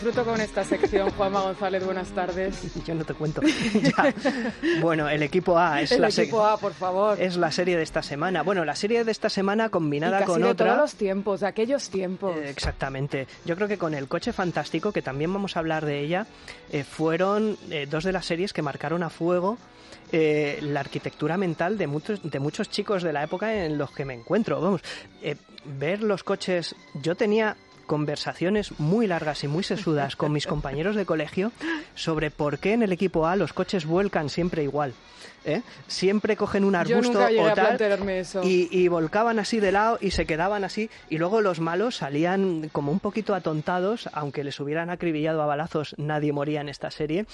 disfruto con esta sección, Juanma González, buenas tardes. Yo no te cuento. Ya. Bueno, el equipo A es El la equipo A, por favor. Es la serie de esta semana. Bueno, la serie de esta semana combinada y casi con de otra. todos los tiempos, de aquellos tiempos. Eh, Exactamente. Yo creo que con el coche fantástico, que también vamos a hablar de ella, eh, fueron eh, dos de las series que marcaron a fuego eh, la arquitectura mental de muchos, de muchos chicos de la época en los que me encuentro. Vamos, eh, ver los coches. Yo tenía conversaciones muy largas y muy sesudas con mis compañeros de colegio sobre por qué en el equipo A los coches vuelcan siempre igual. ¿eh? Siempre cogen un arbusto o tal y, y volcaban así de lado y se quedaban así y luego los malos salían como un poquito atontados aunque les hubieran acribillado a balazos nadie moría en esta serie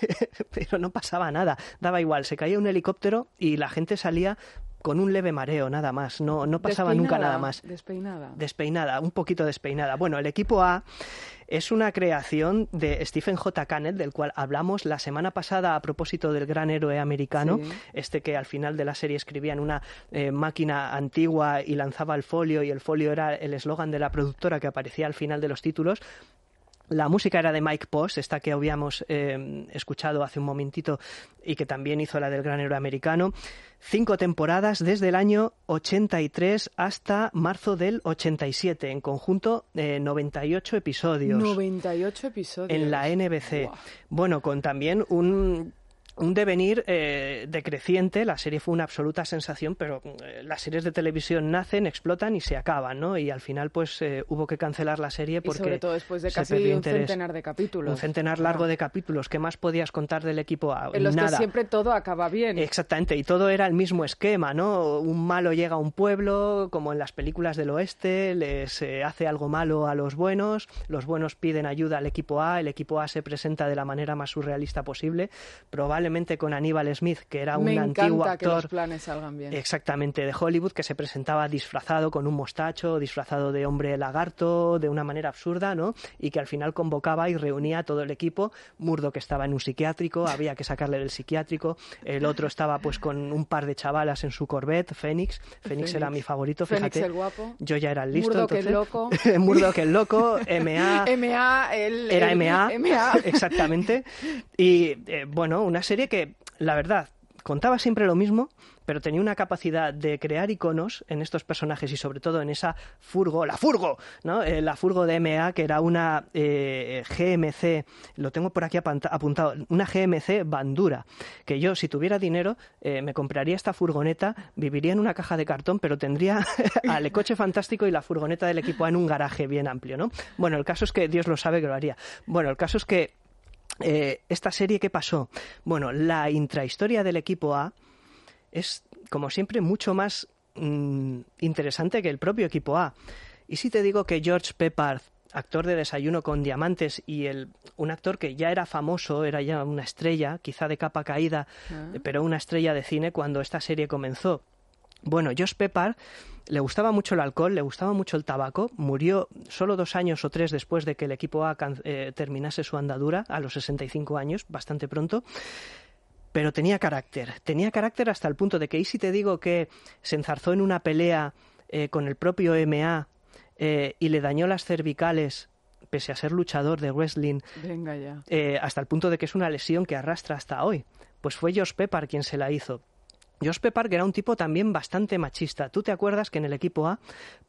pero no pasaba nada daba igual se caía un helicóptero y la gente salía con un leve mareo nada más no no pasaba nunca nada más Despeinada. despeinada, un poquito despeinada. Bueno, el equipo A es una creación de Stephen J. Canet, del cual hablamos la semana pasada a propósito del gran héroe americano, Sí. este que al final de la serie escribía en una eh, máquina antigua y lanzaba el folio, y el folio era el eslogan de la productora que aparecía al final de los títulos. La música era de Mike Post, esta que habíamos eh, escuchado hace un momentito y que también hizo la del gran héroe americano. Cinco temporadas desde el año 83 hasta marzo del 87. En conjunto, eh, 98 episodios 98 episodios. en la NBC. Bueno, con también un, un devenir eh, decreciente. La serie fue una absoluta sensación, pero eh, las series de televisión nacen, explotan y se acaban, ¿no? Y al final, pues eh, hubo que cancelar la serie Y porque sobre todo después de se casi perdió un interés. centenar de capítulos. Un centenar largo de capítulos. ¿Qué más podías contar del equipo A? En los Nada. que siempre todo acaba bien. Exactamente, y todo era el mismo esquema, ¿no? Un malo llega a un pueblo, como en las películas del oeste, les eh, hace algo malo a los buenos, los buenos piden ayuda al equipo A, el equipo A se presenta de la manera más surrealista posible, probablemente con Aníbal Smith, que era un Me antiguo que actor. los planes salgan bien. Exactamente, de Hollywood, que se presentaba disfrazado con un mostacho, disfrazado de hombre lagarto, de una manera absurda, ¿no? Y que al final convocaba y reunía a todo el equipo. Murdo que estaba en un psiquiátrico, había que sacarle del psiquiátrico. El otro estaba pues con un par de chavalas en su Corvette, Fénix. Fénix era Fénix. mi favorito, Fénix fíjate. el guapo. Yo ya era el listo. Murdoch el entonces. loco. Murdoch el loco, MA. MA, el, Era el- MA, MA. exactamente. Y eh, bueno, una serie que, la verdad, contaba siempre lo mismo, pero tenía una capacidad de crear iconos en estos personajes y sobre todo en esa furgo, la furgo, ¿no? Eh, la furgo de MA, que era una eh, GMC, lo tengo por aquí apuntado, una GMC Bandura, que yo si tuviera dinero eh, me compraría esta furgoneta, viviría en una caja de cartón, pero tendría al coche fantástico y la furgoneta del equipo en un garaje bien amplio, ¿no? Bueno, el caso es que Dios lo sabe que lo haría. Bueno, el caso es que eh, esta serie, ¿qué pasó? Bueno, la intrahistoria del equipo A es, como siempre, mucho más mm, interesante que el propio equipo A. Y si te digo que George Peppard, actor de Desayuno con Diamantes y el, un actor que ya era famoso, era ya una estrella, quizá de capa caída, Ah. pero una estrella de cine cuando esta serie comenzó. Bueno, Josh Peppard le gustaba mucho el alcohol, le gustaba mucho el tabaco, murió solo dos años o tres después de que el equipo A can- eh, terminase su andadura, a los 65 años, bastante pronto, pero tenía carácter, tenía carácter hasta el punto de que, y si te digo que se enzarzó en una pelea eh, con el propio MA eh, y le dañó las cervicales, pese a ser luchador de wrestling, Venga ya. eh, hasta el punto de que es una lesión que arrastra hasta hoy. Pues fue Josh Peppard quien se la hizo. Josh Peppard que era un tipo también bastante machista. ¿Tú te acuerdas que en el equipo A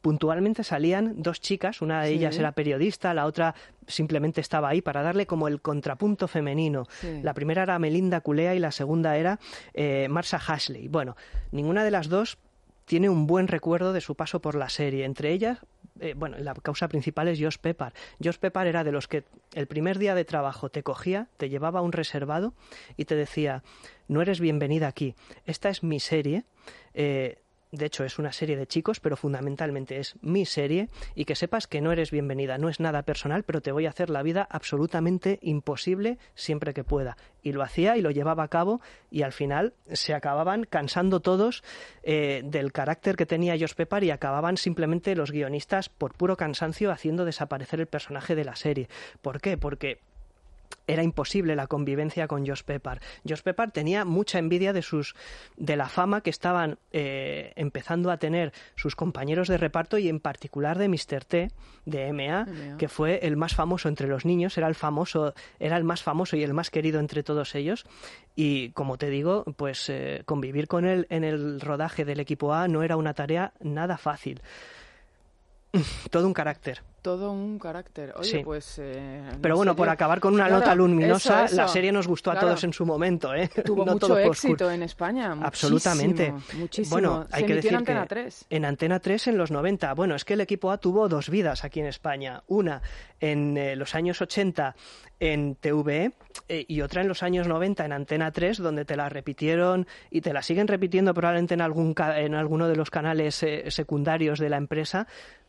puntualmente salían dos chicas? Una de Sí. ellas era periodista, la otra simplemente estaba ahí para darle como el contrapunto femenino. Sí. La primera era Melinda Culea y la segunda era eh, Marsha Hashley. Bueno, ninguna de las dos tiene un buen recuerdo de su paso por la serie. Entre ellas, eh, bueno, la causa principal es Josh Pepper. Josh Pepper era de los que el primer día de trabajo te cogía, te llevaba a un reservado y te decía, no eres bienvenida aquí, esta es mi serie, eh, de hecho es una serie de chicos, pero fundamentalmente es mi serie, y que sepas que no eres bienvenida, no es nada personal, pero te voy a hacer la vida absolutamente imposible siempre que pueda. Y lo hacía y lo llevaba a cabo, y al final se acababan cansando todos eh, del carácter que tenía Josh Pepper y acababan simplemente los guionistas por puro cansancio haciendo desaparecer el personaje de la serie. ¿Por qué? Porque era imposible la convivencia con Josh Pepper. Josh Pepper tenía mucha envidia de sus de la fama que estaban eh, empezando a tener sus compañeros de reparto y en particular de Mr. T de MA, que fue el más famoso entre los niños, era el famoso, era el más famoso y el más querido entre todos ellos. Y como te digo, pues eh, convivir con él en el rodaje del equipo A no era una tarea nada fácil. Todo un carácter todo un carácter. Oye, pues. Eh, Pero bueno, por acabar con una nota luminosa, la serie nos gustó a todos en su momento, ¿eh? Tuvo mucho éxito en España. Absolutamente. Muchísimo. Bueno, hay que decir en Antena 3. en Antena 3 en los 90. Bueno, es que el equipo A tuvo dos vidas aquí en España. Una en eh, los años 80 en TVE eh, y otra en los años 90 en Antena 3, donde te la repitieron y te la siguen repitiendo probablemente en, algún, en alguno de los canales secundarios de la empresa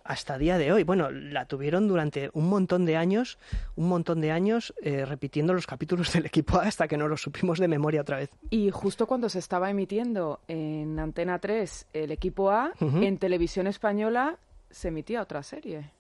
hasta día de hoy. Bueno, la tuvieron durante un montón de años, un montón de años eh, repitiendo los capítulos del equipo A hasta que no los supimos de memoria otra vez. Y justo cuando se estaba emitiendo en Antena 3 el equipo A, en televisión española se emitía otra serie.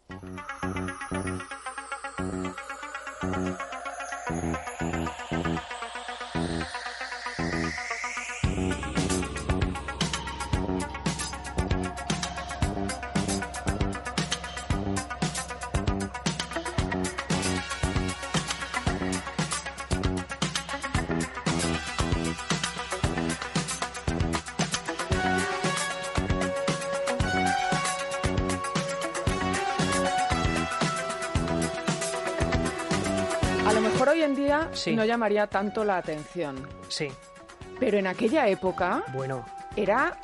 No llamaría tanto la atención. Sí. Pero en aquella época. Bueno. Era,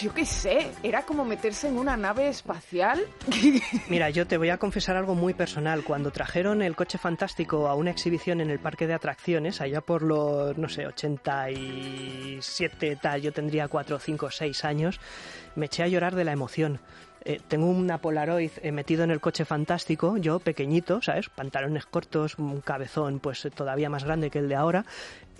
yo qué sé, era como meterse en una nave espacial. Mira, yo te voy a confesar algo muy personal. Cuando trajeron el coche fantástico a una exhibición en el parque de atracciones, allá por los, no sé, 87, tal, yo tendría 4, 5, 6 años, me eché a llorar de la emoción eh, tengo una Polaroid eh, metido en el coche fantástico, yo pequeñito, ¿sabes? Pantalones cortos, un cabezón pues todavía más grande que el de ahora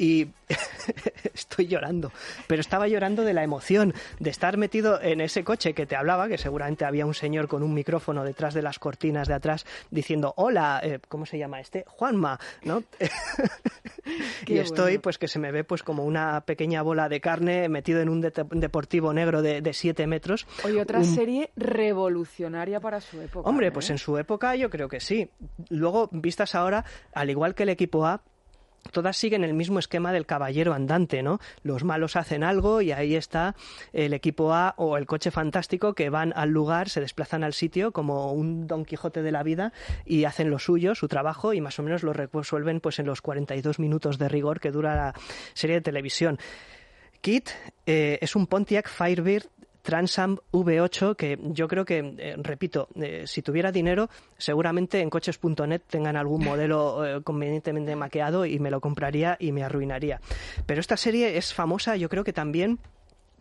y estoy llorando. Pero estaba llorando de la emoción de estar metido en ese coche que te hablaba, que seguramente había un señor con un micrófono detrás de las cortinas de atrás diciendo, hola, eh, ¿cómo se llama este? Juanma, ¿no? y estoy, pues que se me ve pues como una pequeña bola de carne metido en un deportivo negro de, de siete metros. Oye, otra serie revolucionaria para su época. Hombre, pues ¿eh? en su época yo creo que sí. Luego, vistas ahora, al igual que el equipo A, todas siguen el mismo esquema del caballero andante, ¿no? Los malos hacen algo y ahí está el equipo A o el coche fantástico que van al lugar, se desplazan al sitio como un Don Quijote de la vida y hacen lo suyo, su trabajo y más o menos lo resuelven pues en los 42 minutos de rigor que dura la serie de televisión. Kit eh, es un Pontiac Firebird Transam V8 que yo creo que, eh, repito, eh, si tuviera dinero, seguramente en coches.net tengan algún modelo eh, convenientemente maqueado y me lo compraría y me arruinaría. Pero esta serie es famosa, yo creo que también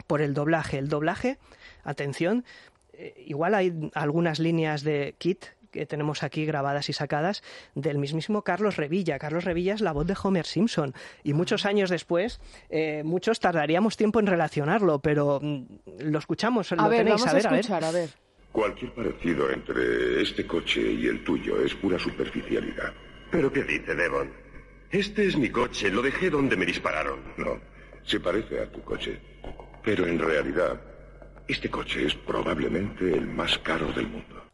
por el doblaje. El doblaje, atención, igual hay algunas líneas de Kit que tenemos aquí grabadas y sacadas del mismísimo Carlos Revilla. Carlos Revilla es la voz de Homer Simpson y muchos años después, eh, muchos tardaríamos tiempo en relacionarlo, pero mm, lo escuchamos, lo tenéis a ver, a, escuchar, a ver. Cualquier parecido entre este coche y el tuyo es pura superficialidad. ¿Pero qué dice Devon? Este es mi coche, lo dejé donde me dispararon. No, se parece a tu coche. Pero en realidad, este coche es probablemente el más caro del mundo.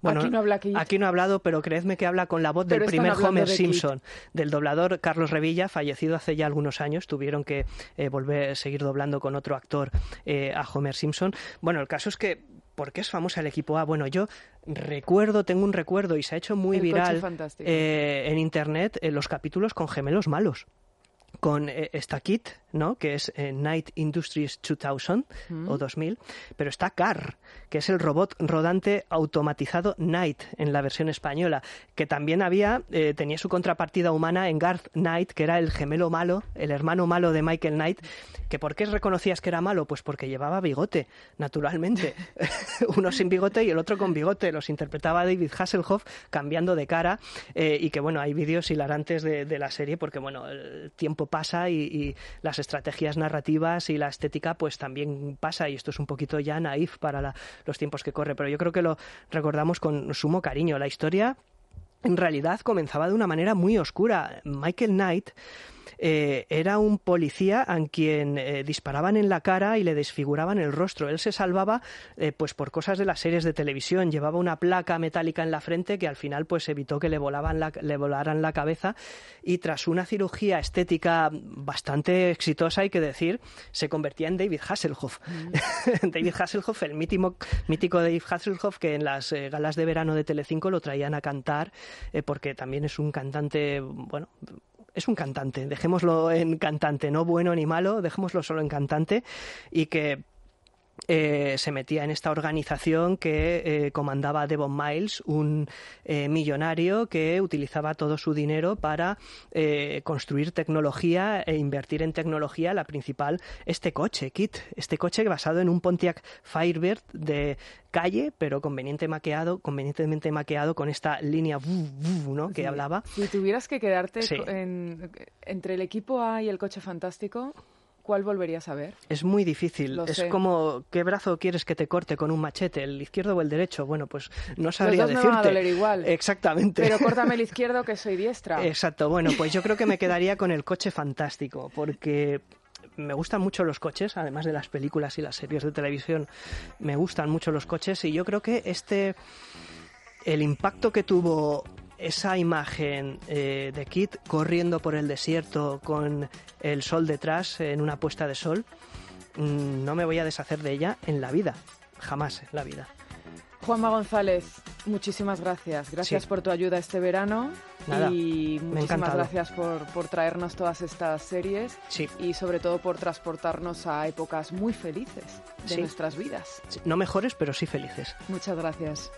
Bueno, aquí no, habla aquí no ha hablado, pero creedme que habla con la voz del primer Homer Simpson, del doblador Carlos Revilla, fallecido hace ya algunos años. Tuvieron que eh, volver a seguir doblando con otro actor eh, a Homer Simpson. Bueno, el caso es que ¿Por qué es famosa el equipo A? Bueno, yo recuerdo, tengo un recuerdo y se ha hecho muy viral eh, en internet los capítulos con gemelos malos con esta Kit, ¿no? que es eh, Night Industries 2000 o 2000, pero está Car, que es el robot rodante automatizado Night en la versión española, que también había, eh, tenía su contrapartida humana en Garth Knight, que era el gemelo malo, el hermano malo de Michael Knight, que ¿por qué reconocías que era malo? Pues porque llevaba bigote, naturalmente. Uno sin bigote y el otro con bigote. Los interpretaba David Hasselhoff cambiando de cara eh, y que bueno, hay vídeos hilarantes de, de, la serie porque bueno, el tiempo pasa y, y las estrategias narrativas y la estética pues también pasa y esto es un poquito ya naif para los tiempos que corre, pero yo creo que lo recordamos con sumo cariño. La historia en realidad comenzaba de una manera muy oscura. Michael Knight eh, era un policía a quien eh, disparaban en la cara y le desfiguraban el rostro. Él se salvaba eh, pues por cosas de las series de televisión. Llevaba una placa metálica en la frente que al final pues evitó que le, volaban la, le volaran la cabeza y tras una cirugía estética bastante exitosa, hay que decir, se convertía en David Hasselhoff. Mm. David Hasselhoff, el mítico, mítico David Hasselhoff que en las galas de verano de Telecinco lo traían a cantar porque también es un cantante, bueno, es un cantante, dejémoslo en cantante, no bueno ni malo, dejémoslo solo en cantante y que eh, se metía en esta organización que eh, comandaba Devon Miles, un eh, millonario que utilizaba todo su dinero para eh, construir tecnología e invertir en tecnología, la principal, este coche, Kit, este coche basado en un Pontiac Firebird de calle, pero conveniente maqueado, convenientemente maqueado con esta línea ¿no? que Sí. hablaba. Si tuvieras que quedarte Sí. en- entre el equipo A y el coche fantástico, ¿cuál volverías a ver? Es muy difícil. Lo es sé. como, ¿qué brazo quieres que te corte con un machete? ¿El izquierdo o el derecho? Bueno, pues no sabría dos me van a doler igual. Exactamente. Pero córtame el izquierdo que soy diestra. Exacto. Bueno, pues yo creo que me quedaría con el coche fantástico, porque me gustan mucho los coches, además de las películas y las series de televisión, me gustan mucho los coches y yo creo que este, el impacto que tuvo esa imagen eh, de Kit corriendo por el desierto con el sol detrás en una puesta de sol, mm, no me voy a deshacer de ella en la vida, jamás en la vida. Juanma González, muchísimas gracias. Gracias Sí. por tu ayuda este verano. Nada, y muchísimas gracias por, por traernos todas estas series Sí. y sobre todo por transportarnos a épocas muy felices de Sí. nuestras vidas. No mejores, pero sí felices. Muchas gracias.